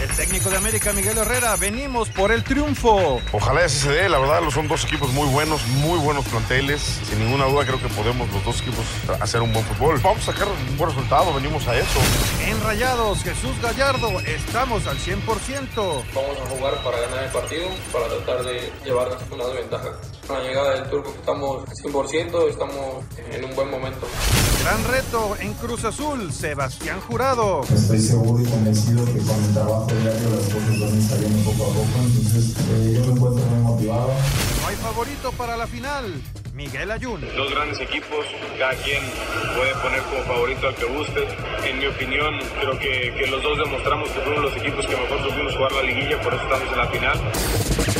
El técnico de América, Miguel Herrera, venimos por el triunfo. Ojalá así se dé, la verdad, son dos equipos muy buenos, muy buenos planteles. Sin ninguna duda creo que podemos los dos equipos hacer un buen fútbol. Vamos a sacar un buen resultado, venimos a eso. En Rayados, Jesús Gallardo, estamos al 100%. Vamos a jugar para ganar el partido, para tratar de llevarnos una ventaja. Con la llegada del turco estamos al 100%, estamos en un buen momento. Gran reto en Cruz Azul, Sebastián Jurado. Estoy seguro y convencido que con el trabajo diario las cosas van saliendo poco a poco, entonces eh, yo me encuentro muy motivado. No hay favorito para la final. Miguel Ayun. Dos grandes equipos, cada quien puede poner como favorito al que guste. En mi opinión, creo que, que los dos demostramos que fueron los equipos que mejor supimos jugar la liguilla, por eso estamos en la final.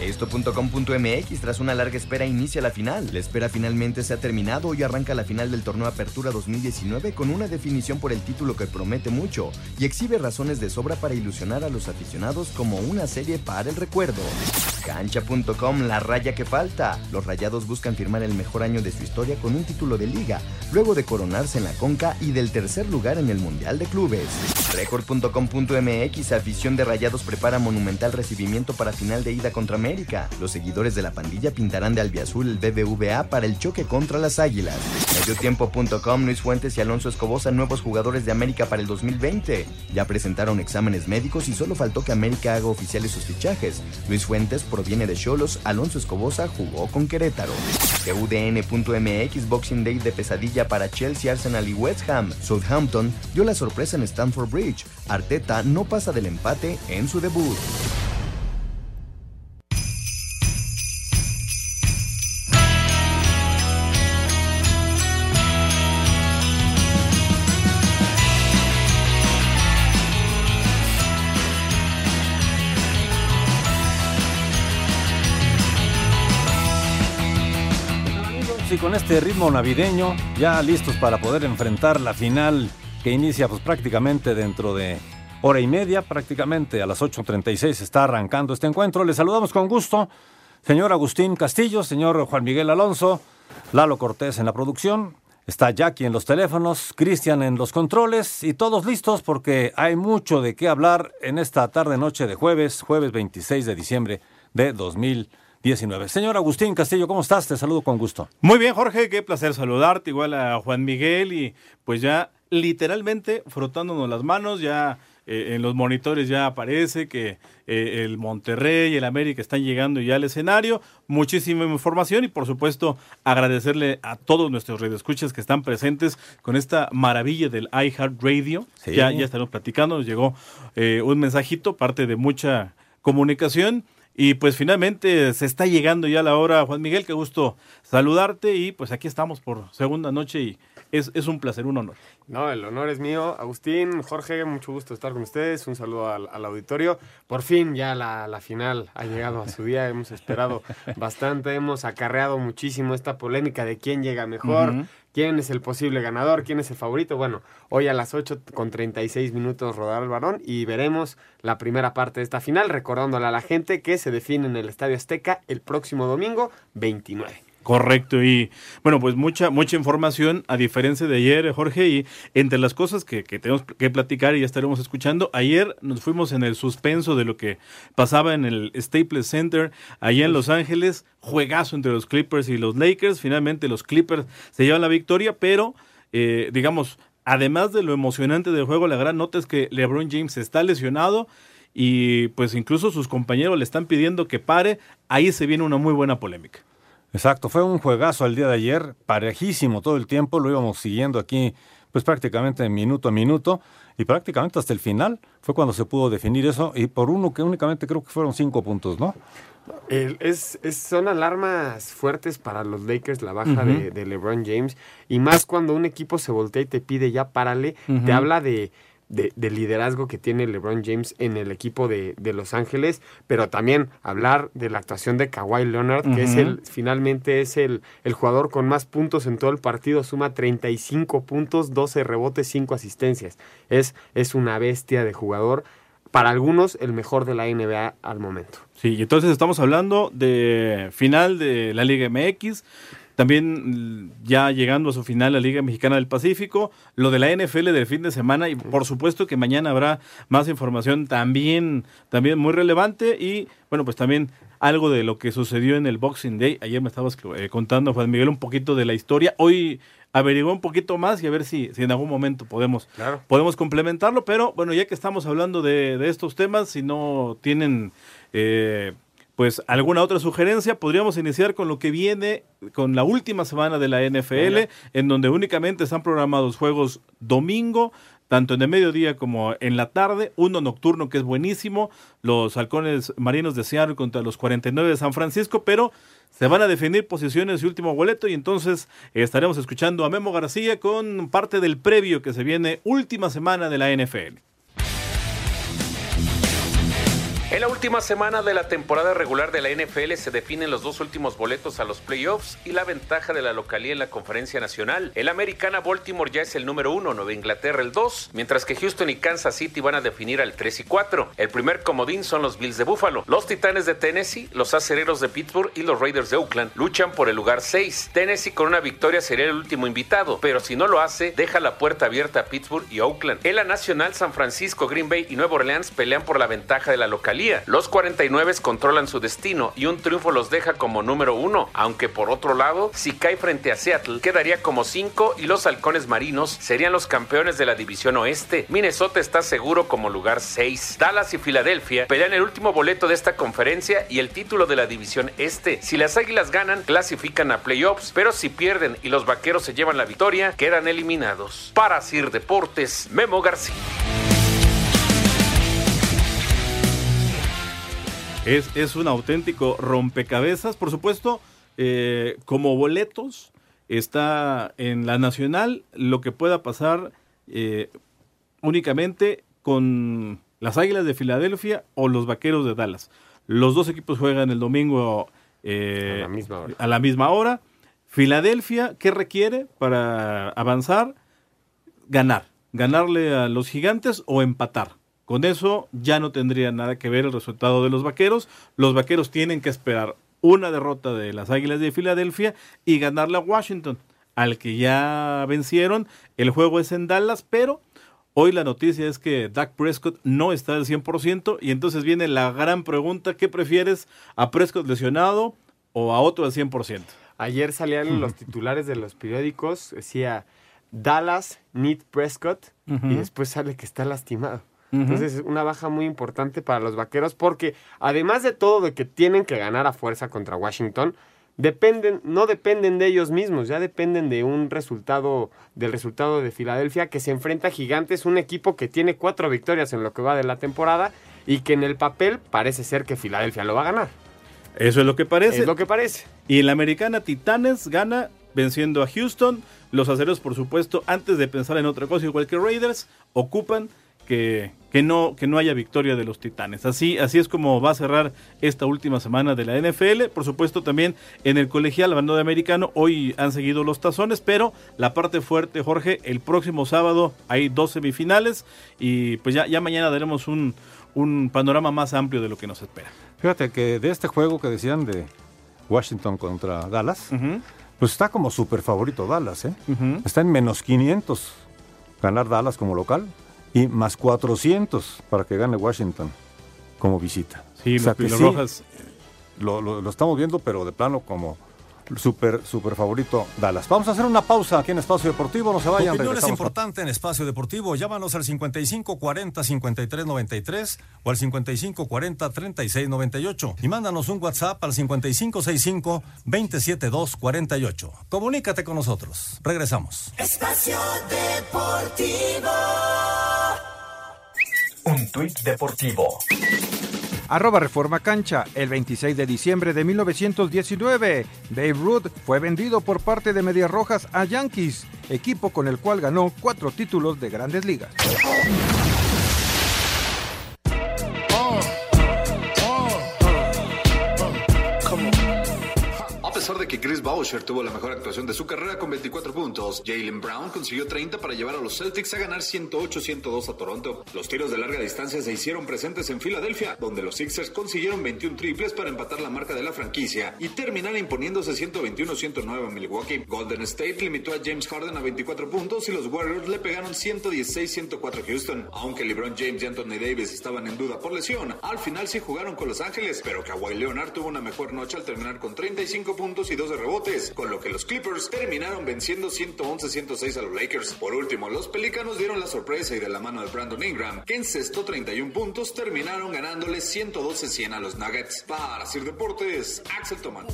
Esto.com.mx tras una larga espera inicia la final. La espera finalmente se ha terminado y arranca la final del torneo Apertura 2019 con una definición por el título que promete mucho y exhibe razones de sobra para ilusionar a los aficionados como una serie para el recuerdo. Cancha.com, la raya que falta. Los rayados buscan firmar el mejor año de su historia con un título de liga, luego de coronarse en la Conca y del tercer lugar en el Mundial de Clubes. Record.com.mx, afición de rayados prepara monumental recibimiento para final de ida contra Los seguidores de la pandilla pintarán de albiazul el BBVA para el choque contra las Águilas. Mediotiempo.com, Luis Fuentes y Alonso Escobosa, nuevos jugadores de América para el 2020. Ya presentaron exámenes médicos y solo faltó que América haga oficiales sus fichajes. Luis Fuentes proviene de Cholos, Alonso Escobosa jugó con Querétaro. UDN.mx Boxing Day de pesadilla para Chelsea, Arsenal y West Ham. Southampton dio la sorpresa en Stamford Bridge. Arteta no pasa del empate en su debut. Con este ritmo navideño, ya listos para poder enfrentar la final que inicia pues prácticamente dentro de hora y media, prácticamente a las 8.36 está arrancando este encuentro. Le saludamos con gusto, señor Agustín Castillo, señor Juan Miguel Alonso, Lalo Cortés en la producción, está Jackie en los teléfonos, Cristian en los controles y todos listos porque hay mucho de qué hablar en esta tarde-noche de jueves, jueves 26 de diciembre de 2020. 19. Señor Agustín Castillo, ¿cómo estás? Te saludo con gusto. Muy bien, Jorge, qué placer saludarte, igual a Juan Miguel y pues ya literalmente frotándonos las manos, ya eh, en los monitores ya aparece que eh, el Monterrey y el América están llegando ya al escenario. Muchísima información y por supuesto agradecerle a todos nuestros radioescuchas que están presentes con esta maravilla del iHeartRadio. Ya, ya estaremos platicando, nos llegó eh, un mensajito, parte de mucha comunicación. Y pues finalmente se está llegando ya la hora, Juan Miguel, qué gusto saludarte y pues aquí estamos por segunda noche y es, es un placer, un honor. No, el honor es mío. Agustín, Jorge, mucho gusto estar con ustedes. Un saludo al, auditorio. Por fin ya la, la, final ha llegado a su día. Hemos esperado bastante, hemos acarreado muchísimo esta polémica de quién llega mejor, quién es el posible ganador, quién es el favorito. Bueno, hoy a las 8 con 36 minutos rodar el varón y veremos la primera parte de esta final, recordándole a la gente que se define en el Estadio Azteca el próximo domingo 29. Correcto, y bueno, pues mucha, mucha información a diferencia de ayer, Jorge, y entre las cosas que, que, tenemos que platicar y ya estaremos escuchando, ayer nos fuimos en el suspenso de lo que pasaba en el Staples Center, allá en Los Ángeles, juegazo entre los Clippers y los Lakers, finalmente los Clippers se llevan la victoria, pero eh, digamos, además de lo emocionante del juego, la gran nota es que LeBron James está lesionado y pues incluso sus compañeros le están pidiendo que pare, ahí se viene una muy buena polémica. Exacto, fue un juegazo el día de ayer, parejísimo todo el tiempo, lo íbamos siguiendo aquí pues prácticamente minuto a minuto y prácticamente hasta el final fue cuando se pudo definir eso y por uno que únicamente creo que fueron cinco puntos, ¿no? es, son alarmas fuertes para los Lakers la baja de, LeBron James y más cuando un equipo se voltea y te pide ya párale, te habla de de, liderazgo que tiene LeBron James en el equipo de, Los Ángeles, pero también hablar de la actuación de Kawhi Leonard, que es el, finalmente es el, el jugador con más puntos en todo el partido, suma 35 puntos, 12 rebotes, 5 asistencias. Es, es una bestia de jugador. Para algunos, el mejor de la NBA al momento. Sí, y entonces estamos hablando de final de la Liga MX, también mm, ya llegando a su final la Liga Mexicana del Pacífico, lo de la NFL del fin de semana y por supuesto que mañana habrá más información también, también muy relevante y bueno, pues también algo de lo que sucedió en el Boxing Day. Ayer me estabas eh, contando, Juan Miguel, un poquito de la historia. Hoy averiguó un poquito más y a ver si, si en algún momento podemos, podemos complementarlo. Pero bueno, ya que estamos hablando de, de estos temas, si no tienen... Eh, pues alguna otra sugerencia, podríamos iniciar con lo que viene con la última semana de la NFL, en donde únicamente están programados juegos domingo, tanto en el mediodía como en la tarde, uno nocturno que es buenísimo, los halcones marinos de Seattle contra los 49 de San Francisco, pero se van a definir posiciones y último boleto y entonces estaremos escuchando a Memo García con parte del previo que se viene última semana de la NFL. En la última semana de la temporada regular de la NFL se definen los dos últimos boletos a los playoffs y la ventaja de la localía en la conferencia nacional. El americana Baltimore ya es el número uno, Nueva Inglaterra el dos, mientras que Houston y Kansas City van a definir al 3 y 4. El primer comodín son los Bills de Buffalo. Los Titanes de Tennessee, los Acereros de Pittsburgh y los Raiders de Oakland luchan por el lugar 6. Tennessee con una victoria sería el último invitado, pero si no lo hace, deja la puerta abierta a Pittsburgh y Oakland. En la nacional, San Francisco, Green Bay y Nueva Orleans pelean por la ventaja de la localía los 49 controlan su destino y un triunfo los deja como número uno, aunque por otro lado, si cae frente a Seattle, quedaría como 5 y los halcones marinos serían los campeones de la división oeste. Minnesota está seguro como lugar 6. Dallas y Filadelfia pelean el último boleto de esta conferencia y el título de la división este. Si las águilas ganan, clasifican a playoffs, pero si pierden y los vaqueros se llevan la victoria, quedan eliminados. Para Sir Deportes, Memo García. Es, un auténtico rompecabezas. Por supuesto, eh, como boletos, está en la nacional lo que pueda pasar eh, únicamente con las Águilas de Filadelfia o los Vaqueros de Dallas. Los dos equipos juegan el domingo eh, a, la misma hora. a la misma hora. Filadelfia, ¿qué requiere para avanzar? Ganar. Ganarle a los gigantes o empatar. Con eso ya no tendría nada que ver el resultado de los vaqueros. Los vaqueros tienen que esperar una derrota de las Águilas de Filadelfia y ganarle a Washington, al que ya vencieron. El juego es en Dallas, pero hoy la noticia es que Dak Prescott no está al 100% y entonces viene la gran pregunta, ¿qué prefieres? ¿A Prescott lesionado o a otro al 100%? Ayer salían los titulares de los periódicos, decía Dallas need Prescott y después sale que está lastimado. Entonces es una baja muy importante para los vaqueros porque además de todo de que tienen que ganar a fuerza contra Washington, dependen, no dependen de ellos mismos, ya dependen de un resultado, del resultado de Filadelfia que se enfrenta a Gigantes, un equipo que tiene cuatro victorias en lo que va de la temporada y que en el papel parece ser que Filadelfia lo va a ganar. Eso es lo que parece. Es lo que parece. Y en la americana Titanes gana venciendo a Houston. Los aceros, por supuesto, antes de pensar en otra cosa, igual que Raiders, ocupan que, que, no, que no haya victoria de los Titanes. Así, así es como va a cerrar esta última semana de la NFL. Por supuesto, también en el colegial, bando de americano, hoy han seguido los tazones, pero la parte fuerte, Jorge, el próximo sábado hay dos semifinales y pues ya, ya mañana daremos un, un panorama más amplio de lo que nos espera. Fíjate que de este juego que decían de Washington contra Dallas, pues está como súper favorito Dallas, ¿eh? Está en menos 500 ganar Dallas como local y más 400 para que gane Washington como visita. Sí, O sea los sí, Rojas. Lo, lo- lo estamos viendo, pero de plano como súper, súper favorito Dallas. Vamos a hacer una pausa aquí en Espacio Deportivo, no se Tu vayan. opinión es importante en Espacio Deportivo. Llámanos al 5540-5393 o al 5540-3698 y mándanos un WhatsApp al 5565-27248. Comunícate con nosotros. Regresamos. Espacio Deportivo. Un tuit deportivo. Arroba Reforma Cancha. El 26 de diciembre de 1919, Babe Ruth fue vendido por parte de Medias Rojas a Yankees, equipo con el cual ganó cuatro títulos de grandes ligas. Que Chris Boucher tuvo la mejor actuación de su carrera con 24 puntos, Jalen Brown consiguió 30 para llevar a los Celtics a ganar 108-102 a Toronto. Los tiros de larga distancia se hicieron presentes en Filadelfia, donde los Sixers consiguieron 21 triples para empatar la marca de la franquicia y terminar imponiéndose 121-109 a Milwaukee. Golden State limitó a James Harden a 24 puntos y los Warriors le pegaron 116-104 a Houston. Aunque LeBron James y Anthony Davis estaban en duda por lesión, al final sí jugaron con Los Ángeles, pero Kawhi Leonard tuvo una mejor noche al terminar con 35 puntos y 12 rebotes, con lo que los Clippers terminaron venciendo 111-106 a los Lakers. Por último, los Pelícanos dieron la sorpresa y de la mano de Brandon Ingram, que encestó 31 puntos, terminaron ganándole 112-100 a los Nuggets. Para Sir Deportes, Axel Toman.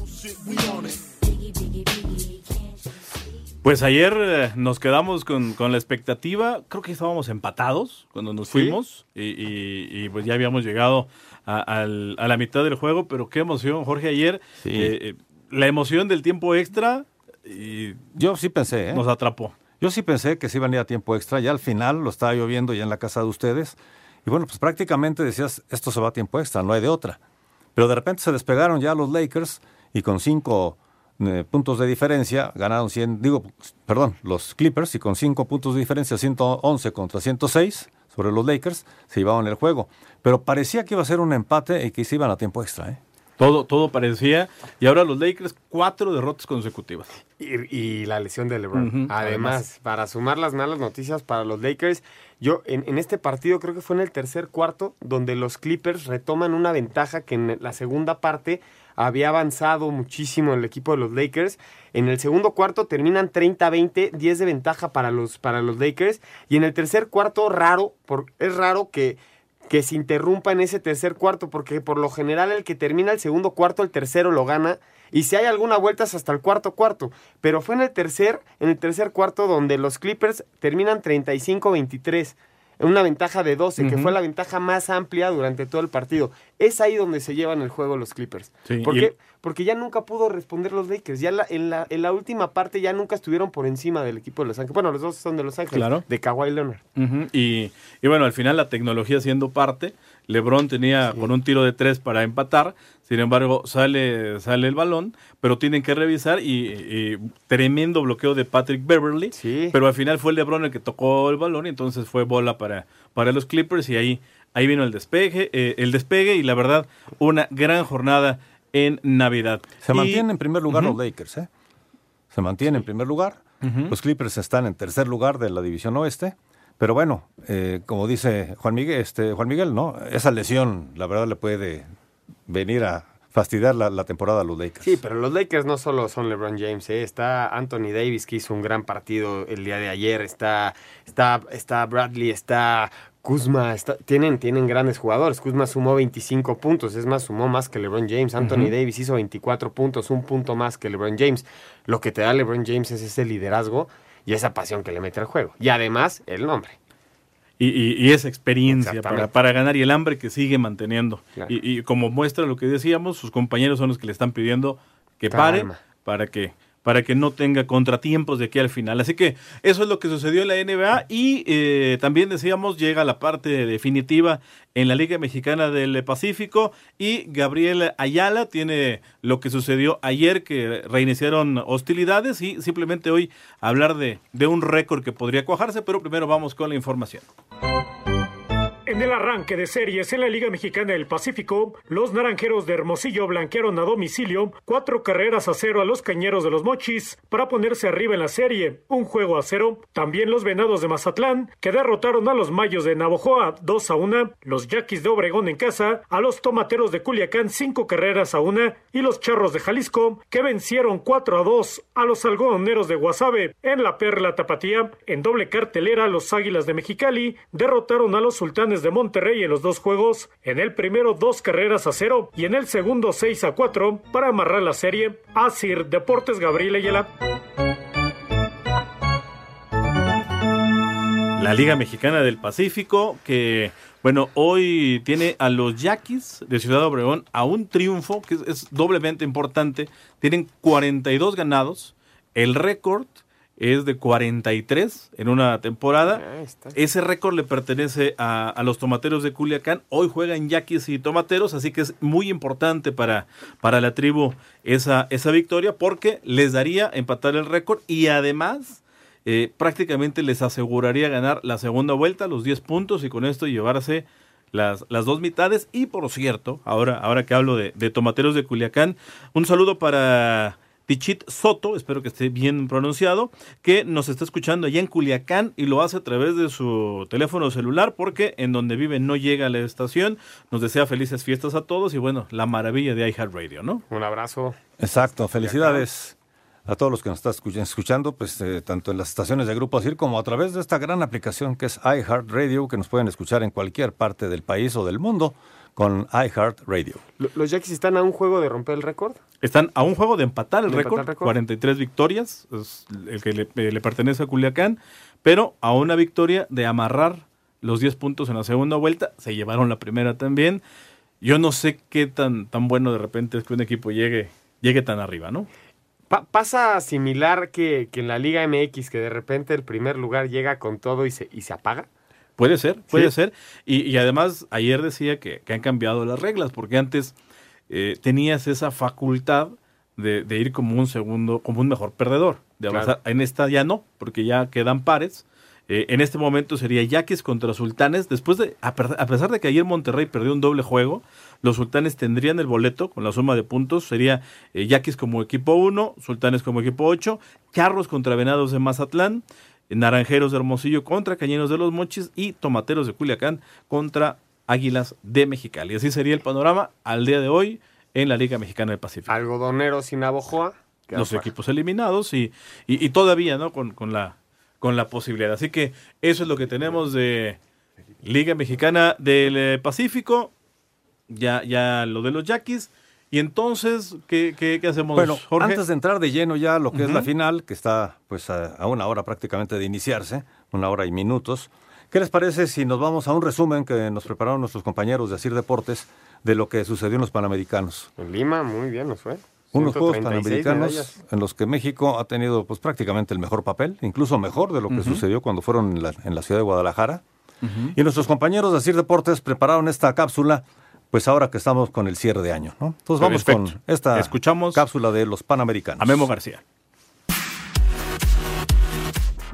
Pues ayer eh, nos quedamos con, con la expectativa, creo que estábamos empatados cuando nos Sí. fuimos y, y- y, pues ya habíamos llegado a la mitad del juego, pero qué emoción, Jorge, ayer Sí. eh, eh, la emoción del tiempo extra y Yo sí pensé, ¿eh? nos atrapó. Yo sí pensé que se iban a ir a tiempo extra. Ya al final lo estaba yo viendo ya en la casa de ustedes. Y bueno, pues prácticamente decías, esto se va a tiempo extra, no hay de otra. Pero de repente se despegaron ya los Lakers y con cinco eh, puntos de diferencia ganaron 100, digo, perdón, los Clippers y con cinco puntos de diferencia, 111 contra 106 sobre los Lakers, se llevaban el juego. Pero parecía que iba a ser un empate y que se iban a tiempo extra, ¿eh? Todo, todo parecía. Y ahora los Lakers, cuatro derrotas consecutivas. Y, y la lesión de LeBron. Además, además. para sumar las malas noticias para los Lakers, yo en, en este partido creo que fue en el tercer cuarto donde los Clippers retoman una ventaja que en la segunda parte había avanzado muchísimo el equipo de los Lakers. En el segundo cuarto terminan 30-20, 10 de ventaja para los, para los Lakers. Y en el tercer cuarto, raro, por, es raro que, que se interrumpa en ese tercer cuarto, porque por lo general el que termina el segundo cuarto, el tercero lo gana. Y si hay alguna vuelta hasta el cuarto cuarto. Pero fue en el tercer, en el tercer cuarto donde los Clippers terminan 35-23. Una ventaja de 12, que fue la ventaja más amplia durante todo el partido. Es ahí donde se llevan el juego los Clippers. Sí, ¿Por y qué? el- Porque ya nunca pudo responder los Lakers. Ya la- en, la, en la última parte ya nunca estuvieron por encima del equipo de Los Ángeles. Bueno, los dos son de Los Ángeles. Claro. De Kawhi Leonard. Y, y bueno, al final la tecnología siendo parte, LeBron tenía con un tiro de tres para empatar, sin embargo sale, sale el balón, pero tienen que revisar y, y tremendo bloqueo de Patrick Beverly, pero al final fue LeBron el que tocó el balón y entonces fue bola para, para los Clippers y ahí, ahí vino el despegue, eh, el despegue y la verdad una gran jornada en Navidad. Se Y- mantienen en primer lugar los Lakers, ¿eh? Se mantienen en primer lugar. Los Clippers están en tercer lugar de la división oeste. Pero bueno, eh, como dice Juan Miguel, este, Juan Miguel, ¿no? Esa lesión, la verdad, le puede venir a fastidiar la, la temporada a los Lakers. Sí, pero los Lakers no solo son LeBron James, ¿eh? está Anthony Davis que hizo un gran partido el día de ayer, está, está, está Bradley, está Kuzma, está- tienen, tienen grandes jugadores. Kuzma sumó 25 puntos, es más, sumó más que LeBron James. Anthony. Davis hizo 24 puntos, un punto más que LeBron James. Lo que te da LeBron James es ese liderazgo y esa pasión que le mete al juego. Y además, el nombre. Y, y- y esa experiencia para, para ganar y el hambre que sigue manteniendo. Claro. Y, y como muestra lo que decíamos, sus compañeros son los que le están pidiendo que pare para que para que no tenga contratiempos de aquí al final. Así que eso es lo que sucedió en la NBA y eh, también decíamos llega la parte definitiva en la Liga Mexicana del Pacífico y Gabriel Ayala tiene lo que sucedió ayer que reiniciaron hostilidades y simplemente hoy hablar de, de un récord que podría cuajarse, pero primero vamos con la información. En el arranque de series en la Liga Mexicana del Pacífico, los naranjeros de Hermosillo blanquearon a domicilio cuatro carreras a cero a los cañeros de los Mochis para ponerse arriba en la serie, un juego a cero. También los venados de Mazatlán, que derrotaron a los mayos de Navojoa 2 a 1, los yaquis de Obregón en casa, a los tomateros de Culiacán cinco carreras a una, y los charros de Jalisco, que vencieron 4 a 2 a los algodoneros de Guasave en la Perla Tapatía. En doble cartelera, los águilas de Mexicali derrotaron a los sultanes de Monterrey en los dos juegos, en el primero dos carreras a cero y en el segundo seis a cuatro para amarrar la serie. Asir Deportes Gabriel Ayala. La Liga Mexicana del Pacífico que bueno, hoy tiene a los Yaquis de Ciudad Obregón a un triunfo que es, es doblemente importante. Tienen 42 ganados. El récord es de 43 en una temporada. Ese récord le pertenece a, a, los tomateros de Culiacán. Hoy juegan yaquis y tomateros, así que es muy importante para, para la tribu esa, esa victoria porque les daría empatar el récord y además eh, prácticamente les aseguraría ganar la segunda vuelta, los 10 puntos y con esto llevarse las, las dos mitades. Y por cierto, ahora, ahora que hablo de, de tomateros de Culiacán, un saludo para Tichit Soto, espero que esté bien pronunciado, que nos está escuchando allá en Culiacán y lo hace a través de su teléfono celular porque en donde vive no llega a la estación. Nos desea felices fiestas a todos y bueno, la maravilla de iHeartRadio, ¿no? Un abrazo. Exacto, felicidades a todos los que nos están escuchando, pues eh, tanto en las estaciones de Grupo ASIR como a través de esta gran aplicación que es iHeartRadio, que nos pueden escuchar en cualquier parte del país o del mundo con iHeartRadio. ¿Los Yaquis están a un juego de romper el récord? Están a un juego de empatar el ¿De récord, empatar récord? 43 victorias, es el que le, eh, le pertenece a Culiacán, pero a una victoria de amarrar los 10 puntos en la segunda vuelta, se llevaron la primera también. Yo no sé qué tan, tan bueno de repente es que un equipo llegue, llegue tan arriba, ¿no? Pa- pasa similar que, que en la Liga MX, que de repente el primer lugar llega con todo y se, y se apaga. Puede ser, puede Sí. ser. Y, y además, ayer decía que, que han cambiado las reglas, porque antes eh, tenías esa facultad de, de ir como un segundo, como un mejor perdedor, de Claro. avanzar. En esta ya no, porque ya quedan pares. Eh, en este momento sería Yaquis contra Sultanes. Después de, a, pesar de que ayer Monterrey perdió un doble juego, los Sultanes tendrían el boleto con la suma de puntos. Sería eh, Yaquis como equipo 1, Sultanes como equipo 8, Charros contra Venados de Mazatlán, Naranjeros de Hermosillo contra Cañeros de los Mochis y Tomateros de Culiacán contra Águilas de Mexicali. Así sería el panorama al día de hoy en la Liga Mexicana del Pacífico. Algodoneros sin Navojoa. Los equipos eliminados y, y, y todavía, ¿no? Con, con la, con la posibilidad. Así que eso es lo que tenemos de Liga Mexicana del eh, Pacífico. Ya, ya lo de los Yaquis. Y entonces, ¿qué, qué, qué hacemos, Bueno, Jorge? antes de entrar de lleno ya a lo que es la final, que está pues a, a una hora prácticamente de iniciarse, una hora y minutos, ¿qué les parece si nos vamos a un resumen que nos prepararon nuestros compañeros de Asir Deportes de lo que sucedió en los Panamericanos? En Lima, muy bien nos fue. Unos Juegos 136 Panamericanos medallas. en los que México ha tenido pues prácticamente el mejor papel, incluso mejor de lo que sucedió cuando fueron en la, en la ciudad de Guadalajara. Y nuestros compañeros de Asir Deportes prepararon esta cápsula, pues ahora que estamos con el cierre de año, ¿no? Entonces vamos Perfecto. con esta Escuchamos cápsula de los Panamericanos. a Memo García.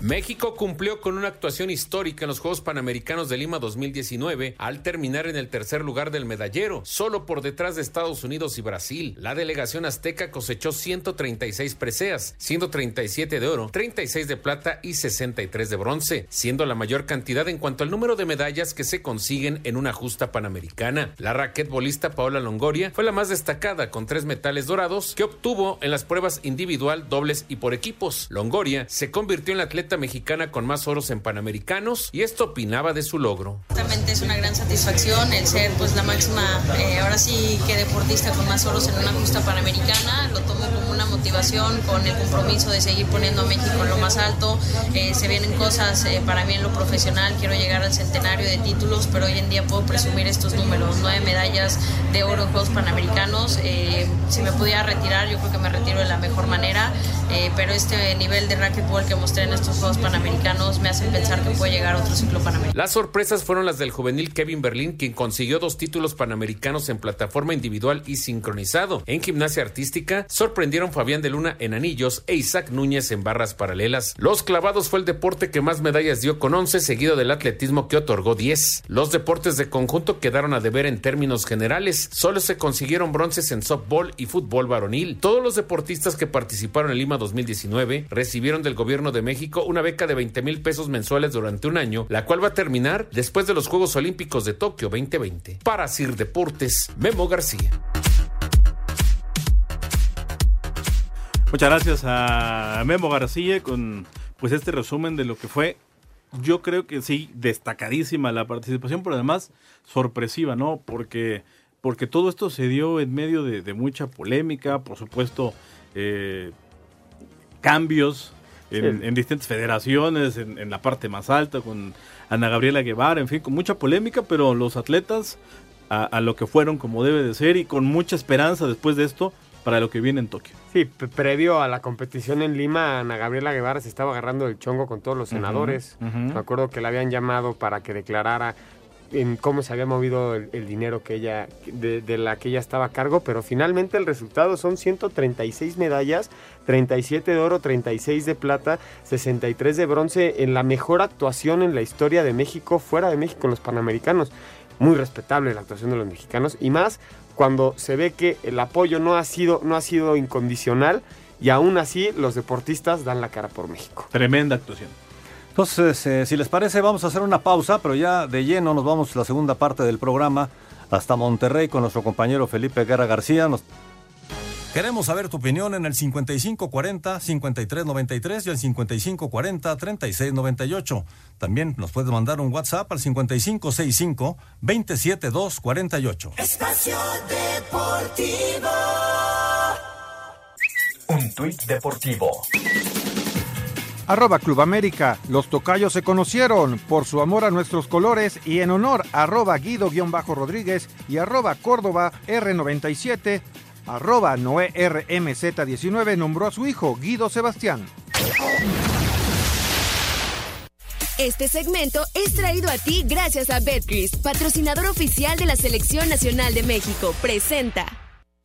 México cumplió con una actuación histórica en los Juegos Panamericanos de Lima 2019 al terminar en el tercer lugar del medallero, solo por detrás de Estados Unidos y Brasil. La delegación azteca cosechó 136 preseas, siendo 37 de oro, 36 de plata y 63 de bronce, siendo la mayor cantidad en cuanto al número de medallas que se consiguen en una justa panamericana. La raquetbolista Paola Longoria fue la más destacada con tres metales dorados que obtuvo en las pruebas individual, dobles y por equipos. Longoria se convirtió en la atleta mexicana con más oros en panamericanos y esto opinaba de su logro. Realmente es una gran satisfacción el ser pues la máxima, eh, ahora sí que deportista con más oros en una justa panamericana, lo tomo como una motivación con el compromiso de seguir poniendo a México en lo más alto, Eh, se vienen cosas eh, para mí en lo profesional, quiero llegar al centenario de títulos, pero hoy en día puedo presumir estos números, nueve medallas de oro en Juegos Panamericanos, Eh, si me pudiera retirar yo creo que me retiro de la mejor manera, Eh, pero este nivel de racquetball que mostré en estos Juegos Panamericanos me hacen pensar que puede llegar otro ciclo panamericano. Las sorpresas fueron las del juvenil Kevin Berlín, quien consiguió dos títulos panamericanos en plataforma individual y sincronizado. En gimnasia artística, sorprendieron Fabián de Luna en anillos e Isaac Núñez en barras paralelas. Los clavados fue el deporte que más medallas dio con 11, seguido del atletismo que otorgó 10. Los deportes de conjunto quedaron a deber en términos generales. Solo se consiguieron bronces en softball y fútbol varonil. Todos los deportistas que participaron en Lima 2019 recibieron del gobierno de México una beca de 20 mil pesos mensuales durante un año, la cual va a terminar después de los Juegos Olímpicos de Tokio 2020. Para Sir Deportes, Memo García. Muchas gracias a Memo García con pues este resumen de lo que fue. Yo creo que sí, destacadísima la participación, pero además sorpresiva, ¿no? Porque, porque todo esto se dio en medio de, mucha polémica, por supuesto, eh, cambios en, Sí. en distintas federaciones, en, en la parte más alta, con Ana Gabriela Guevara, en fin, con mucha polémica, pero los atletas a, a lo que fueron como debe de ser y con mucha esperanza después de esto para lo que viene en Tokio. Sí, pre- previo a la competición en Lima, Ana Gabriela Guevara se estaba agarrando el chongo con todos los senadores. ujú. Me acuerdo que la habían llamado para que declarara en cómo se había movido el, el dinero que ella de, de la que ella estaba a cargo, pero finalmente el resultado son 136 medallas, 37 de oro, 36 de plata, 63 de bronce en la mejor actuación en la historia de México fuera de México en los Panamericanos. Muy respetable la actuación de los mexicanos y más cuando se ve que el apoyo no ha sido no ha sido incondicional y aún así los deportistas dan la cara por México. Tremenda actuación. Entonces, eh, si les parece, vamos a hacer una pausa, pero ya de lleno nos vamos a la segunda parte del programa hasta Monterrey con nuestro compañero Felipe Guerra García. Nos- Queremos saber tu opinión en el 5540-5393 y el 5540-3698. También nos puedes mandar un WhatsApp al 5565-27248. Espacio Deportivo. Un tuit deportivo. Arroba Club América. Los tocayos se conocieron por su amor a nuestros colores y en honor arroba Guido-Rodríguez y arroba Córdoba R97. Arroba Noé RMZ19 nombró a su hijo Guido Sebastián. Este segmento es traído a ti gracias a Betcris, patrocinador oficial de la Selección Nacional de México. Presenta.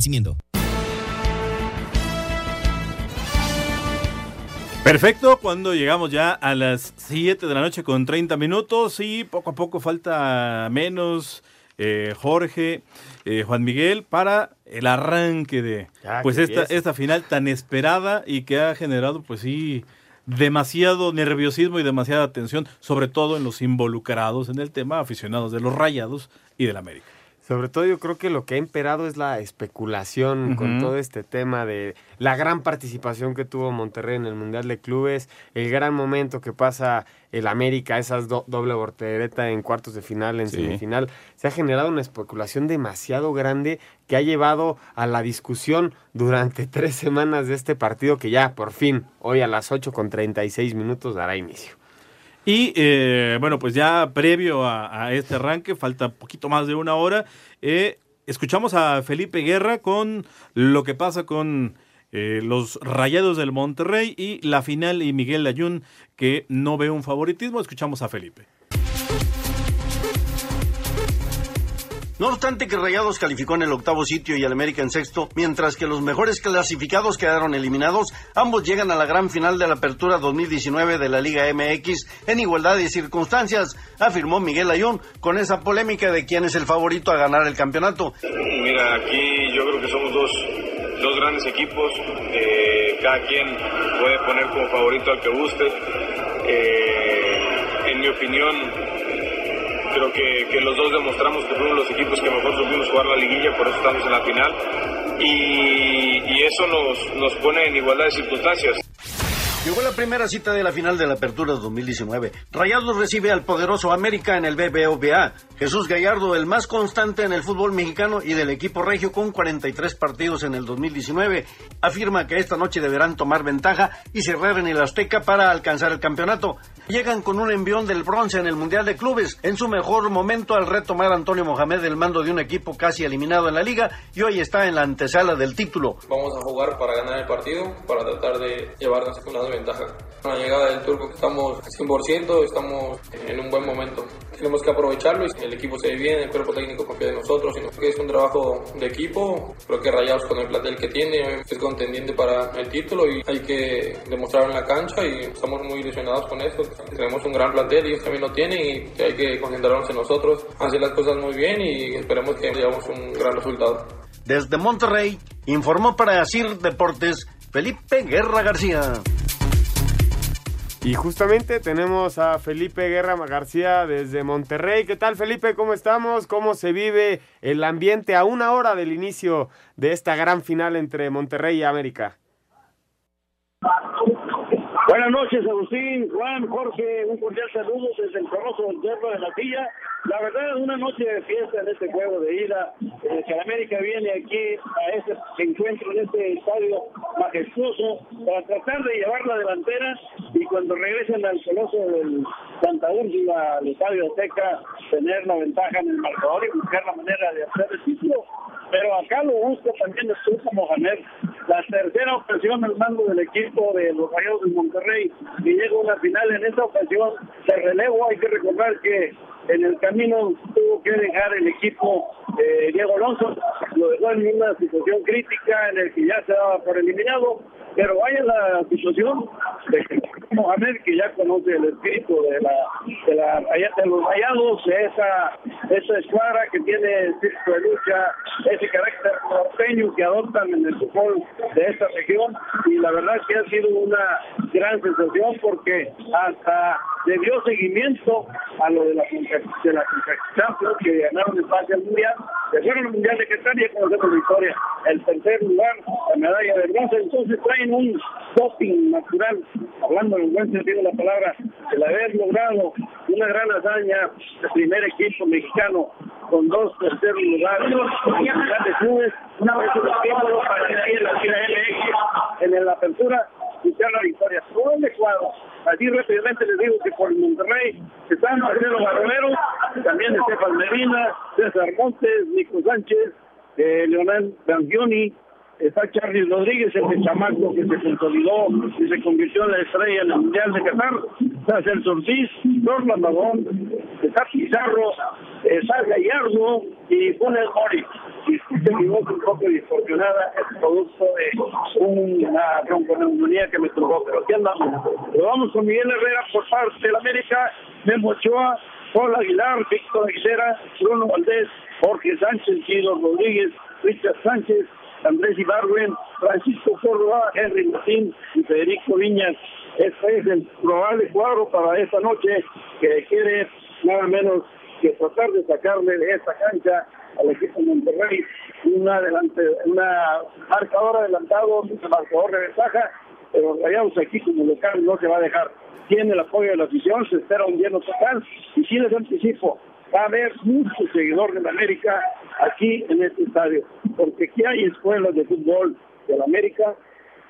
esparcimiento. Perfecto, cuando llegamos ya a las 7 de la noche con 30 minutos y poco a poco falta menos eh, Jorge, eh, Juan Miguel para el arranque de Ya, pues esta, empiece. esta final tan esperada y que ha generado pues sí demasiado nerviosismo y demasiada tensión, sobre todo en los involucrados en el tema, aficionados de los Rayados y del América. Sobre todo yo creo que lo que ha imperado es la especulación con todo este tema de la gran participación que tuvo Monterrey en el Mundial de Clubes, el gran momento que pasa el América, esas do- doble voltereta en cuartos de final, en Sí. semifinal. Se ha generado una especulación demasiado grande que ha llevado a la discusión durante tres semanas de este partido que ya por fin, hoy a las 8 con 36 minutos dará inicio. Y eh, bueno, pues ya previo a, este arranque, falta poquito más de una hora, eh, escuchamos a Felipe Guerra con lo que pasa con eh, los Rayados del Monterrey y la final y Miguel Ayun que no ve un favoritismo. Escuchamos a Felipe. No obstante que Rayados calificó en el octavo sitio y el América en sexto, mientras que los mejores clasificados quedaron eliminados, ambos llegan a la gran final de la Apertura 2019 de la Liga MX en igualdad de circunstancias, afirmó Miguel Ayón con esa polémica de quién es el favorito a ganar el campeonato. Mira, aquí yo creo que somos dos, dos grandes equipos. eh, cada quien puede poner como favorito al que guste. Eh, en mi opinión, creo que, que los dos demostramos que fuimos los equipos que mejor supimos jugar la liguilla, por eso estamos en la final. Y, y eso nos, nos pone en igualdad de circunstancias. Llegó la primera cita de la final de la Apertura 2019. Rayados recibe al poderoso América en el BBVA. Jesús Gallardo, el más constante en el fútbol mexicano y del equipo regio con 43 partidos en el 2019, afirma que esta noche deberán tomar ventaja y cerrar en el Azteca para alcanzar el campeonato. Llegan con un envión del bronce en el Mundial de Clubes, en su mejor momento al retomar Antonio Mohamed el mando de un equipo casi eliminado en la liga y hoy está en la antesala del título. Vamos a jugar para ganar el partido, para tratar de llevarnos una la llegada del turco estamos 100%, estamos en un buen momento. Tenemos que aprovecharlo y el equipo se ve bien, el cuerpo técnico confía en nosotros, sino que es un trabajo de equipo. Creo que Rayados con el plantel que tiene es contendiente para el título y hay que demostrarlo en la cancha y estamos muy ilusionados con eso. Tenemos un gran plantel, ellos también lo tienen y hay que concentrarnos en nosotros, hacer las cosas muy bien y esperemos que llevamos un gran resultado. Desde Monterrey, informó para CIR Deportes Felipe Guerra García. Y justamente tenemos a Felipe Guerra García desde Monterrey. ¿Qué tal Felipe? ¿Cómo estamos? ¿Cómo se vive el ambiente a una hora del inicio de esta gran final entre Monterrey y América? Buenas noches, Agustín, Juan, Jorge, un cordial saludo desde el famoso Cerro de la Silla. La verdad, una noche de fiesta en este juego de ida, eh, que América viene aquí a este encuentro en este estadio majestuoso para tratar de llevar la delantera y cuando regresen al coloso del Santa Úrsula, al estadio Azteca, tener la ventaja en el marcador y buscar la manera de hacer el título. Pero acá lo busca también Estufa Mohamed, la tercera ocasión al mando del equipo de los Rayados de Monterrey y llega a una final en esta ocasión de relevo. Hay que recordar que en el camino tuvo que dejar el equipo eh, Diego Alonso, lo dejó en una situación crítica en el que ya se daba por eliminado, pero vaya la situación de Mohamed que ya conoce el espíritu de la de, la, de los rayados, esa, esa escuadra que tiene espíritu de lucha, ese carácter norteño que adoptan en el fútbol de esta región. Y la verdad que ha sido una gran sensación porque hasta le dio seguimiento a lo de la de la que ganaron el pase al mundial, que fueron el mundial de Qatar y conocemos la historia, el tercer lugar, la medalla de bronce, entonces traen un doping natural, hablando en el buen sentido de la palabra, el haber logrado una gran hazaña el primer equipo mexicano con dos terceros lugares de clubes, una vez para en la MX en la apertura y la victoria. Todo el cuadro. Así rápidamente les digo que por Monterrey están Marcelo Barromero, también Estefan Medina, César Montes, Nico Sánchez, eh, Leonel Gangioni, está Charlie Rodríguez, el chamaco que se consolidó y se convirtió en la estrella en el Mundial de Qatar, está Celso Ortiz, Norman Magón, está Pizarro, está Gallardo y Funes Mori. Y escuché mi voz un poco distorsionada, es producto de una bronconeumonía que me tumbó, pero aquí andamos. Pero vamos con Miguel Herrera por parte de la América, Memo Ochoa, Paul Aguilar, Víctor Aguilera, Bruno Valdés, Jorge Sánchez, Guido Rodríguez, Richard Sánchez, Andrés Ibarwen, Francisco Córdoba, Henry Martín y Federico Viñas. Este es el probable cuadro para esta noche que quiere nada menos que tratar de sacarle de esta cancha al equipo de Monterrey una, adelante, una marcador adelantado, un marcador de ventaja, pero Rayados aquí como local no se va a dejar. Tiene el apoyo de la afición, se espera un lleno total y si les anticipo, va a haber muchos seguidores de América aquí en este estadio, porque aquí hay escuelas de fútbol de la América,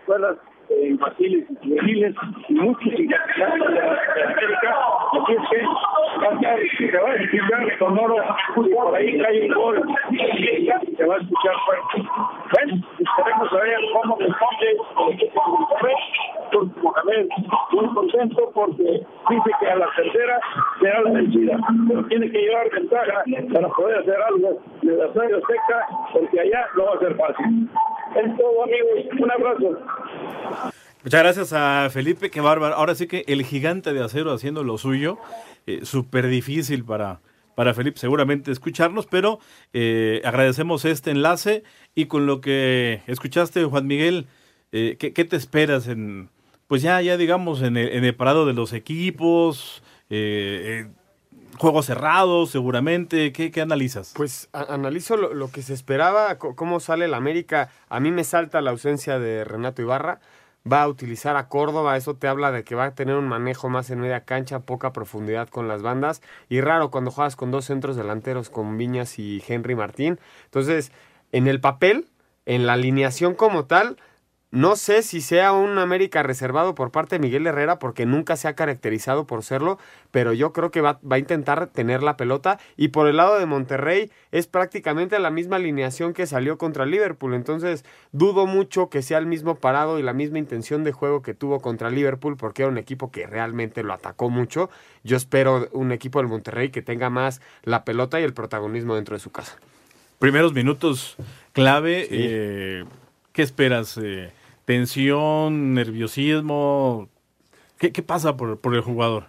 escuelas eh, infantiles y juveniles, y muchos internacionales de, América, así es que va a estar, se va a escuchar sonoro, y por ahí cae un gol, se va a escuchar fuerte. Bueno, esperemos a ver cómo responde el equipo de Mohamed porque dice que a la tercera será la vencida, pero tiene que llevar ventaja para poder hacer algo de la serie seca, porque allá no va a ser fácil. Es todo amigos, un abrazo. Muchas gracias a Felipe, qué bárbaro. Ahora sí que el gigante de acero haciendo lo suyo, eh, súper difícil para, para Felipe seguramente escucharnos, pero eh, agradecemos este enlace y con lo que escuchaste, Juan Miguel, eh, ¿qué, ¿qué, te esperas en, pues ya, ya digamos, en el, en el parado de los equipos? Eh, juegos cerrados, seguramente. ¿Qué, qué analizas? Pues analizo lo, lo, que se esperaba, cómo sale el América. A mí me salta la ausencia de Renato Ibarra va a utilizar a Córdoba, eso te habla de que va a tener un manejo más en media cancha, poca profundidad con las bandas y raro cuando juegas con dos centros delanteros con Viñas y Henry Martín. Entonces, en el papel, en la alineación como tal, no sé si sea un América reservado por parte de Miguel Herrera porque nunca se ha caracterizado por serlo, pero yo creo que va, va, a intentar tener la pelota y por el lado de Monterrey es prácticamente la misma alineación que salió contra Liverpool, entonces dudo mucho que sea el mismo parado y la misma intención de juego que tuvo contra Liverpool porque era un equipo que realmente lo atacó mucho. Yo espero un equipo del Monterrey que tenga más la pelota y el protagonismo dentro de su casa. Primeros minutos clave, sí. eh, ¿qué esperas? Eh, tensión, nerviosismo. ¿Qué, qué pasa por, por, el jugador?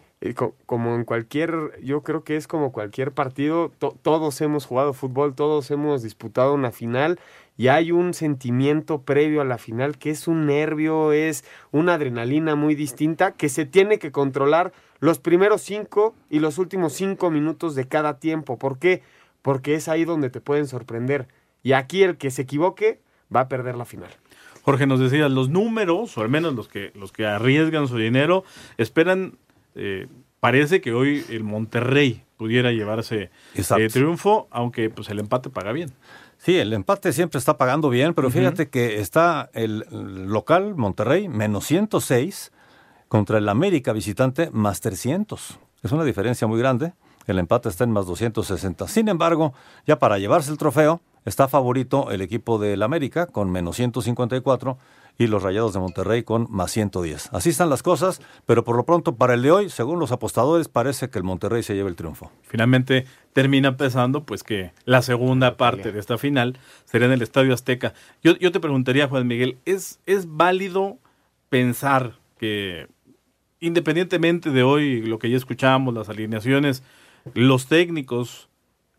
Como en cualquier, yo creo que es como cualquier partido, to, todos hemos jugado fútbol, todos hemos disputado una final y hay un sentimiento previo a la final que es un nervio, es una adrenalina muy distinta que se tiene que controlar los primeros cinco y los últimos cinco minutos de cada tiempo. ¿Por qué? Porque es ahí donde te pueden sorprender. Y aquí el que se equivoque va a perder la final. Jorge nos decía, los números, o al menos los que, los que arriesgan su dinero, esperan, eh, parece que hoy el Monterrey pudiera llevarse eh, triunfo, aunque pues el empate paga bien. Sí, el empate siempre está pagando bien, pero uh -huh. fíjate que está el local Monterrey menos 106 contra el América visitante más 300. Es una diferencia muy grande. El empate está en más 260. Sin embargo, ya para llevarse el trofeo, está favorito el equipo del América con menos 154 y los Rayados de Monterrey con más 110. Así están las cosas, pero por lo pronto para el de hoy, según los apostadores, parece que el Monterrey se lleva el triunfo. Finalmente termina pesando pues que la segunda parte de esta final será en el Estadio Azteca. Yo, yo te preguntaría, Juan Miguel, ¿es, ¿es válido pensar que independientemente de hoy, lo que ya escuchamos, las alineaciones, los técnicos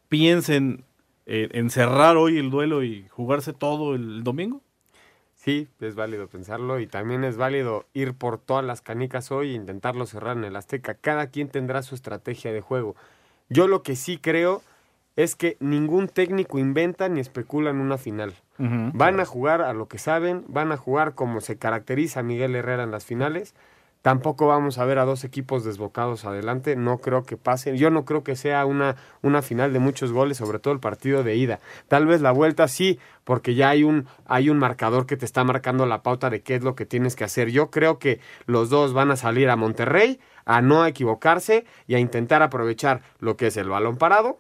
piensen eh, encerrar hoy el duelo y jugarse todo el domingo? Sí, es válido pensarlo y también es válido ir por todas las canicas hoy e intentarlo cerrar en el Azteca. Cada quien tendrá su estrategia de juego. Yo lo que sí creo es que ningún técnico inventa ni especula en una final. Uh -huh. Van a jugar a lo que saben, van a jugar como se caracteriza Miguel Herrera en las finales. Tampoco vamos a ver a dos equipos desbocados adelante, no creo que pasen. Yo no creo que sea una, una final de muchos goles, sobre todo el partido de ida. Tal vez la vuelta sí, porque ya hay un, hay un marcador que te está marcando la pauta de qué es lo que tienes que hacer. Yo creo que los dos van a salir a Monterrey a no equivocarse y a intentar aprovechar lo que es el balón parado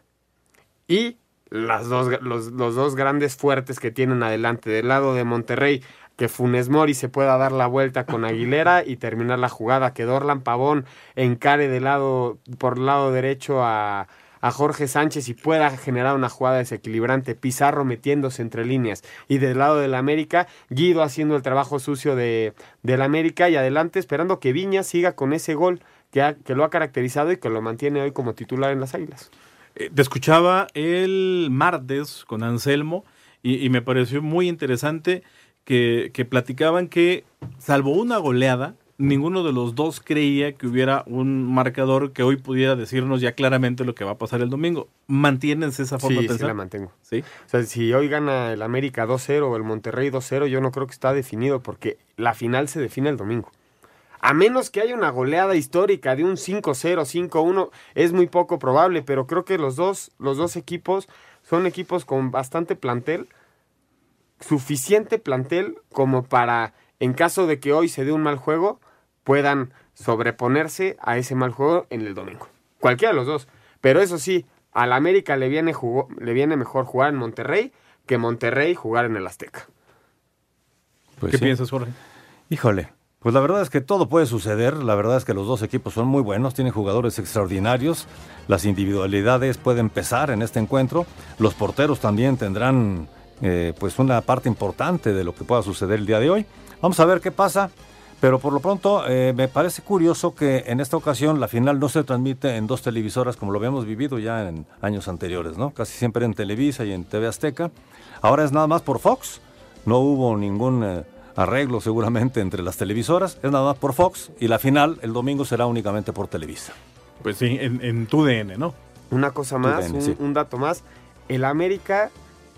y las dos, los, los dos grandes fuertes que tienen adelante. Del lado de Monterrey, que Funes Mori se pueda dar la vuelta con Aguilera y terminar la jugada, que Dorlan Pavón encare de lado, por el lado derecho a, a Jorge Sánchez y pueda generar una jugada desequilibrante, Pizarro metiéndose entre líneas y del lado del América, Guido haciendo el trabajo sucio de, del América y adelante esperando que Viña siga con ese gol que, que lo ha caracterizado y que lo mantiene hoy como titular en las Águilas. Eh, te escuchaba el martes con Anselmo y me pareció muy interesante que, que, platicaban que, salvo una goleada, ninguno de los dos creía que hubiera un marcador que hoy pudiera decirnos ya claramente lo que va a pasar el domingo. ¿Mantienes esa forma sí, de pensar? Sí, la mantengo. ¿Sí? O sea, si hoy gana el América 2-0 o el Monterrey 2-0, yo no creo que está definido porque la final se define el domingo. A menos que haya una goleada histórica de un 5-0, 5-1, es muy poco probable, pero creo que los dos, los dos equipos son equipos con bastante plantel suficiente plantel como para, en caso de que hoy se dé un mal juego, puedan sobreponerse a ese mal juego en el domingo. Cualquiera de los dos. Pero eso sí, al América le viene, jugó, le viene mejor jugar en Monterrey que Monterrey jugar en el Azteca. Pues ¿Qué sí. piensas, Jorge? Híjole, pues la verdad es que todo puede suceder, la verdad es que los dos equipos son muy buenos, tienen jugadores extraordinarios, las individualidades pueden pesar en este encuentro, los porteros también tendrán eh, pues una parte importante de lo que pueda suceder el día de hoy. Vamos a ver qué pasa, pero por lo pronto eh, me parece curioso que en esta ocasión la final no se transmite en dos televisoras como lo habíamos vivido ya en años anteriores, ¿no? Casi siempre en Televisa y en TV Azteca. Ahora es nada más por Fox, no hubo ningún eh, arreglo seguramente entre las televisoras, es nada más por Fox y la final el domingo será únicamente por Televisa. Pues sí, en, en tu DN, ¿no? Una cosa más, DN, un, sí. un dato más, el América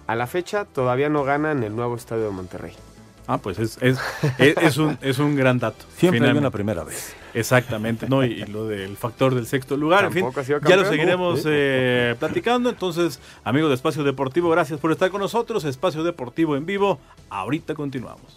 a la fecha todavía no gana en el nuevo estadio de Monterrey. Ah, pues es, es, es, un, es un gran dato. Siempre hay una primera vez. Exactamente, ¿no? Y, lo del factor del sexto lugar, en fin, ya lo seguiremos eh, platicando. Entonces, amigo de Espacio Deportivo, gracias por estar con nosotros. Espacio Deportivo en vivo, ahorita continuamos.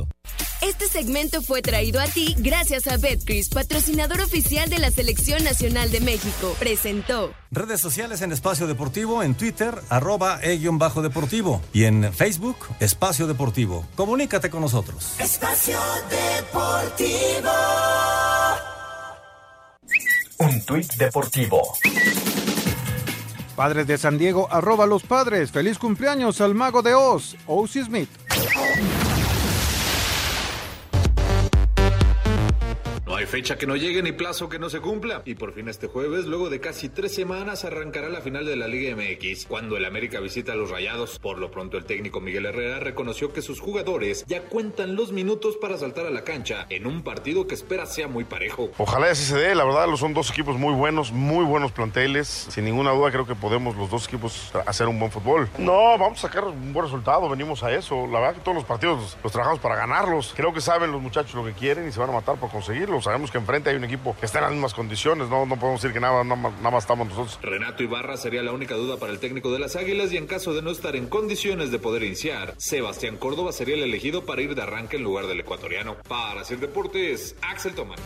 Este segmento fue traído a ti gracias a Betcris, patrocinador oficial de la Selección Nacional de México. Presentó. Redes sociales en Espacio Deportivo, en Twitter, arroba e-deportivo y en Facebook, Espacio Deportivo. Comunícate con nosotros. Espacio Deportivo. Un tuit deportivo. Padres de San Diego, arroba los padres. Feliz cumpleaños al mago de Oz, O.C. Smith. Fecha que no llegue ni plazo que no se cumpla. Y por fin este jueves, luego de casi tres semanas, arrancará la final de la Liga MX, cuando el América visita a los Rayados. Por lo pronto, el técnico Miguel Herrera reconoció que sus jugadores ya cuentan los minutos para saltar a la cancha en un partido que espera sea muy parejo. Ojalá así se dé, la verdad, son dos equipos muy buenos, muy buenos planteles. Sin ninguna duda, creo que podemos los dos equipos hacer un buen fútbol. No, vamos a sacar un buen resultado, venimos a eso. La verdad que todos los partidos los trabajamos para ganarlos. Creo que saben los muchachos lo que quieren y se van a matar por conseguirlo. Sabemos que enfrente hay un equipo que está en las mismas condiciones, no, no podemos decir que nada, nada, más, nada más estamos nosotros. Renato Ibarra sería la única duda para el técnico de las Águilas y en caso de no estar en condiciones de poder iniciar, Sebastián Córdoba sería el elegido para ir de arranque en lugar del ecuatoriano. Para hacer deportes, Axel Tomán.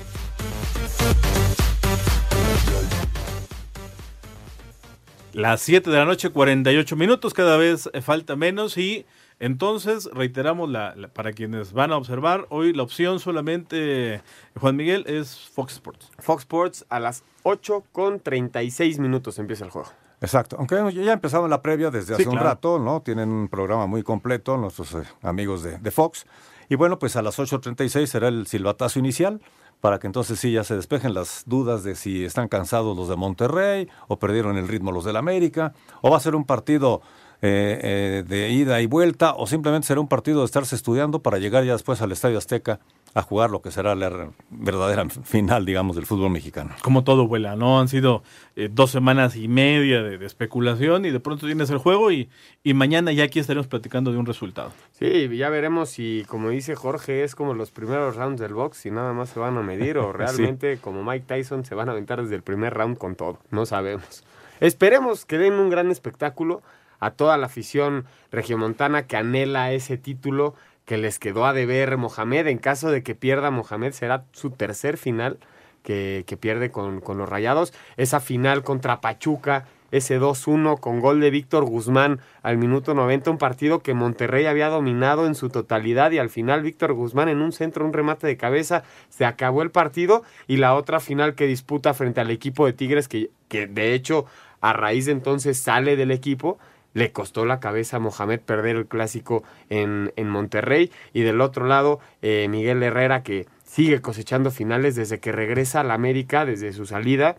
Las 7 de la noche, 48 minutos, cada vez falta menos y entonces reiteramos la, la- para quienes van a observar, hoy la opción solamente, Juan Miguel, es Fox Sports. Fox Sports a las 8 con 36 minutos empieza el juego. Exacto, aunque ya empezaron la previa desde Sí, hace un claro. rato, ¿no? Tienen un programa muy completo nuestros eh, amigos de, de Fox. Y bueno, pues a las 8.36 será el silbatazo inicial para que entonces sí ya se despejen las dudas de si están cansados los de Monterrey o perdieron el ritmo los del América o va a ser un partido eh, eh, de ida y vuelta o simplemente será un partido de estarse estudiando para llegar ya después al Estadio Azteca a jugar lo que será la verdadera final, digamos, del fútbol mexicano. Como todo vuela, ¿no? Han sido eh, dos semanas y media de, de especulación y de pronto tienes el juego y, y mañana ya aquí estaremos platicando de un resultado. Sí, ya veremos si, como dice Jorge, es como los primeros rounds del box y nada más se van a medir o realmente, como Mike Tyson, se van a aventar desde el primer round con todo. No sabemos. Esperemos que den un gran espectáculo a toda la afición regiomontana que anhela ese título que les quedó a deber Mohamed. En caso de que pierda Mohamed, será su tercer final que, pierde con, con los Rayados. Esa final contra Pachuca, ese 2-1 con gol de Víctor Guzmán al minuto 90, un partido que Monterrey había dominado en su totalidad y al final Víctor Guzmán en un centro, un remate de cabeza, se acabó el partido y la otra final que disputa frente al equipo de Tigres que, que de hecho a raíz de entonces sale del equipo. Le costó la cabeza a Mohamed perder el clásico en, en Monterrey. Y del otro lado, eh, Miguel Herrera, que sigue cosechando finales desde que regresa a la América, desde su salida.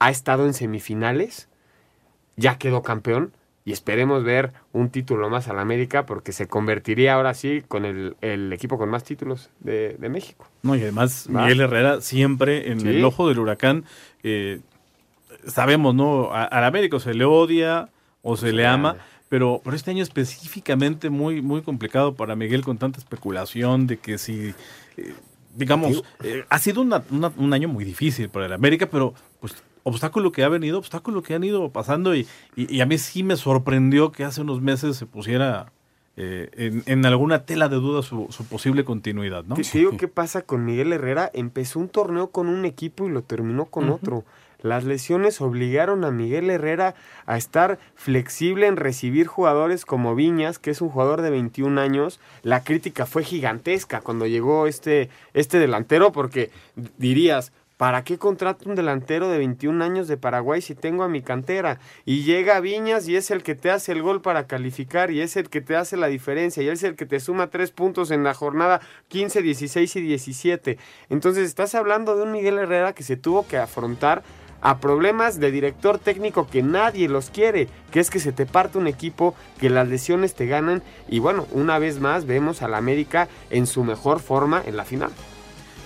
Ha estado en semifinales, ya quedó campeón. Y esperemos ver un título más a la América, porque se convertiría ahora sí con el, el equipo con más títulos de, de México. No, y además Va. Miguel Herrera siempre en Sí. el ojo del huracán. eh, sabemos, ¿no? Al América se le odia o se le ama, pero, pero este año específicamente muy, muy complicado para Miguel con tanta especulación de que si, eh, digamos, eh, ha sido una- una- un año muy difícil para el América, pero pues obstáculo que ha venido, obstáculo que han ido pasando y, y- y a mí sí me sorprendió que hace unos meses se pusiera eh, en, en alguna tela de duda su, su posible continuidad, ¿no? Te digo qué pasa con Miguel Herrera. Empezó un torneo con un equipo y lo terminó con otro. Las lesiones obligaron a Miguel Herrera a estar flexible en recibir jugadores como Viñas, que es un jugador de 21 años. La crítica fue gigantesca cuando llegó este, este delantero, porque dirías, ¿Para qué contrato un delantero de 21 años de Paraguay si tengo a mi cantera? Y llega Viñas y es el que te hace el gol para calificar y es el que te hace la diferencia y es el que te suma tres puntos en la jornada 15, 16 y 17. Entonces estás hablando de un Miguel Herrera que se tuvo que afrontar a problemas de director técnico que nadie los quiere, que es que se te parte un equipo, que las lesiones te ganan y bueno, una vez más vemos al América en su mejor forma en la final.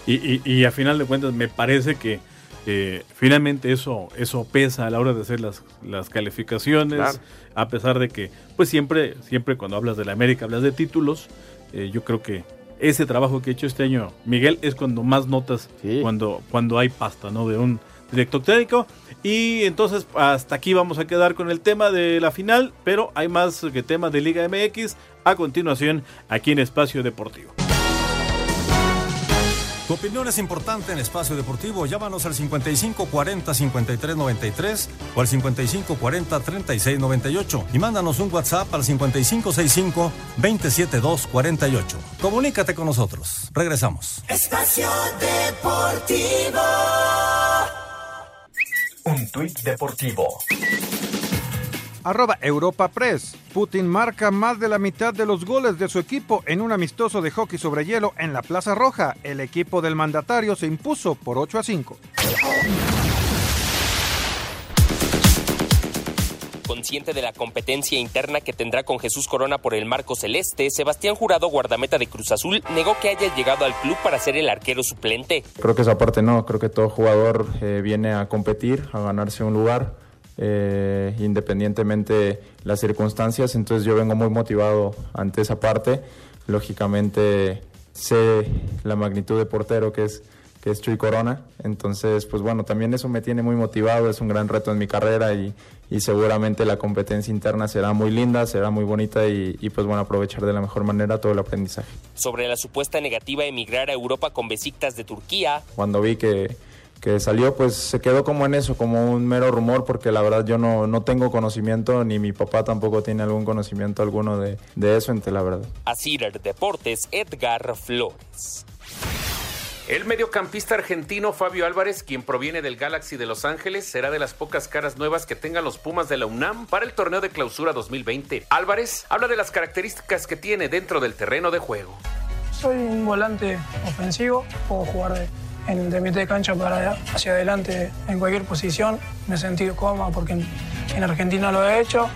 Y, a final de cuentas me parece que finalmente eso, eso pesa a la hora de hacer las, las calificaciones, a pesar de que pues siempre, siempre cuando hablas de la América hablas de títulos, eh, yo creo que ese trabajo que ha hecho este año Miguel es cuando más notas cuando, cuando hay pasta, ¿no? De un director técnico. Y entonces hasta aquí vamos a quedar con el tema de la final, pero hay más que temas de Liga MX a continuación aquí en Espacio Deportivo. Tu opinión es importante en Espacio Deportivo. Llámanos al 5540-5393 o al 5540-3698 y mándanos un WhatsApp al 5565-27248. Comunícate con nosotros. Regresamos. Espacio Deportivo. Un tuit deportivo arroba Europa Press. Putin marca más de la mitad de los goles de su equipo en un amistoso de hockey sobre hielo en la Plaza Roja. El equipo del mandatario se impuso por 8 a 5. Consciente de la competencia interna que tendrá con Jesús Corona por el marco celeste, Sebastián Jurado, guardameta de Cruz Azul, negó que haya llegado al club para ser el arquero suplente. Creo que esa parte no, creo que todo jugador eh, viene a competir, a ganarse un lugar eh, independientemente las circunstancias. Entonces yo vengo muy motivado ante esa parte. Lógicamente sé la magnitud de portero que es que es Chuy Corona. Entonces, pues bueno, también eso me tiene muy motivado, es un gran reto en mi carrera y, seguramente la competencia interna será muy linda, será muy bonita y, y, pues bueno, aprovechar de la mejor manera todo el aprendizaje. Sobre la supuesta negativa a emigrar a Europa con Besiktas de Turquía. Cuando vi que, que salió, pues se quedó como en eso, como un mero rumor, porque la verdad yo no, no tengo conocimiento, ni mi papá tampoco tiene algún conocimiento alguno de, de eso, entre la verdad. Así Deportes, Edgar Flores. El mediocampista argentino Fabio Álvarez, quien proviene del Galaxy de Los Ángeles, será de las pocas caras nuevas que tengan los Pumas de la UNAM para el torneo de clausura 2020. Álvarez habla de las características que tiene dentro del terreno de juego. Soy un volante ofensivo, puedo jugar de en, de mitad de cancha para hacia adelante en cualquier posición. Me he sentido cómodo porque en, Argentina lo he hecho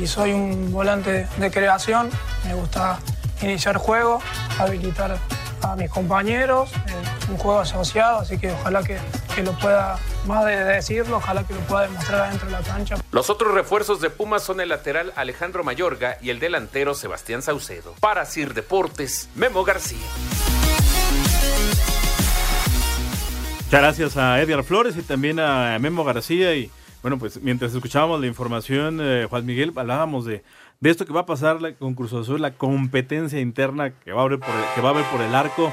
y soy un volante de creación. Me gusta iniciar juego, habilitar a mis compañeros, eh, un juego asociado, así que ojalá que, que, lo pueda, más de decirlo, ojalá que lo pueda demostrar adentro de la cancha. Los otros refuerzos de Pumas son el lateral Alejandro Mayorga y el delantero Sebastián Saucedo. Para Sir Deportes, Memo García. Muchas gracias a Edgar Flores y también a Memo García. Y bueno, pues mientras escuchábamos la información, eh, Juan Miguel, hablábamos de, de esto que va a pasar con Cruz Azul, la competencia interna que va a haber por el, arco.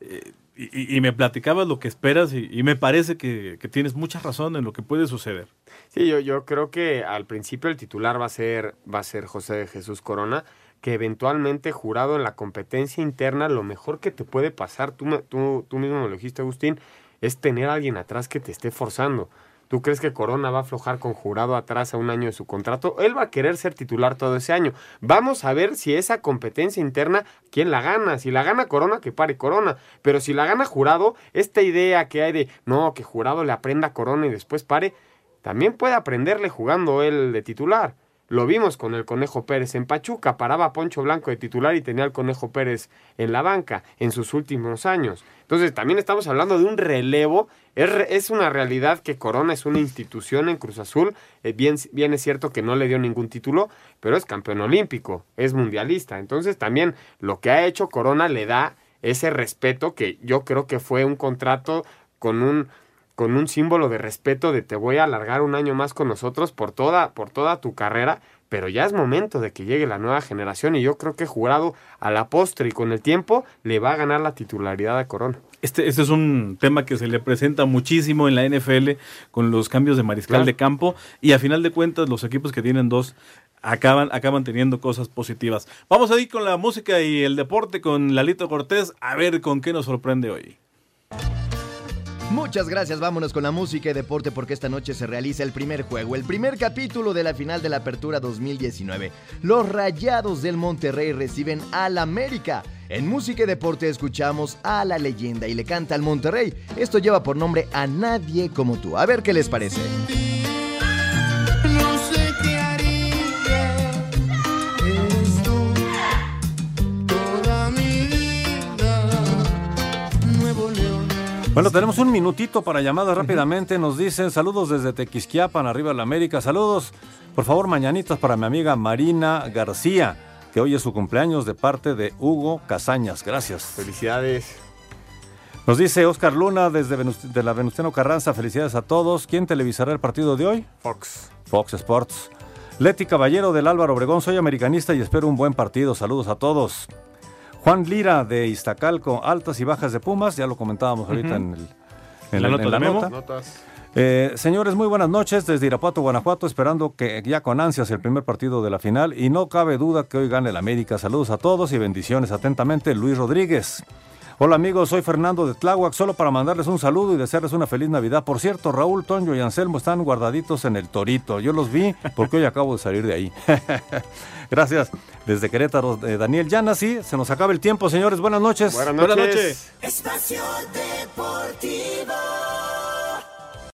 Eh, y, me platicabas lo que esperas y, me parece que, tienes mucha razón en lo que puede suceder. Sí, yo, yo creo que al principio el titular va a ser, va a ser José Jesús Corona que eventualmente jurado en la competencia interna, lo mejor que te puede pasar, tú, tú, tú mismo me lo dijiste, Agustín, es tener a alguien atrás que te esté forzando. ¿Tú crees que Corona va a aflojar con jurado atrás a un año de su contrato? Él va a querer ser titular todo ese año. Vamos a ver si esa competencia interna, ¿quién la gana? Si la gana Corona, que pare Corona. Pero si la gana jurado, esta idea que hay de, no, que jurado le aprenda Corona y después pare, también puede aprenderle jugando él de titular. Lo vimos con el Conejo Pérez en Pachuca, paraba Poncho Blanco de titular y tenía al Conejo Pérez en la banca en sus últimos años. Entonces también estamos hablando de un relevo, es, una realidad que Corona es una institución en Cruz Azul, eh, bien, bien es cierto que no le dio ningún título, pero es campeón olímpico, es mundialista. Entonces también lo que ha hecho Corona le da ese respeto que yo creo que fue un contrato con un con un símbolo de respeto de te voy a alargar un año más con nosotros por toda, por toda tu carrera, pero ya es momento de que llegue la nueva generación y yo creo que jurado a la postre y con el tiempo le va a ganar la titularidad a Corona. Este, este es un tema que se le presenta muchísimo en la NFL con los cambios de mariscal de campo y a final de cuentas los equipos que tienen dos acaban, acaban teniendo cosas positivas. Vamos a ir con la música y el deporte con Lalito Cortés a ver con qué nos sorprende hoy. Muchas gracias, vámonos con la música y deporte porque esta noche se realiza el primer juego, el primer capítulo de la final de la Apertura 2019. Los Rayados del Monterrey reciben al América. En música y deporte escuchamos a la leyenda y le canta al Monterrey. Esto lleva por nombre A Nadie como tú. A ver qué les parece. Bueno, tenemos un minutito para llamadas rápidamente. Nos dicen saludos desde Tequisquiapan, arriba de la América. Saludos, por favor, mañanitas para mi amiga Marina García, que hoy es su cumpleaños de parte de Hugo Casañas. Gracias. Felicidades. Nos dice Oscar Luna desde Venus- de la Venustiano Carranza. Felicidades a todos. ¿Quién televisará el partido de hoy? Fox. Fox Sports. Leti Caballero del Álvaro Obregón. Soy americanista y espero un buen partido. Saludos a todos. Juan Lira de Iztacalco. Altas y bajas de Pumas. Ya lo comentábamos ahorita en, el- en La la, nota en la de Memo. nota. Notas. Eh, señores, muy buenas noches desde Irapuato, Guanajuato, esperando que ya con ansias el primer partido de la final y no cabe duda que hoy gane el América. Saludos a todos y bendiciones atentamente, Luis Rodríguez. Hola amigos, soy Fernando de Tláhuac, solo para mandarles un saludo y desearles una feliz Navidad. Por cierto, Raúl, Toño y Anselmo están guardaditos en el Torito. Yo los vi porque hoy acabo de salir de ahí. Gracias. Desde Querétaro, eh, Daniel Llanas, sí, se nos acaba el tiempo, señores. Buenas noches. Buenas noches. Espacio Deportivo.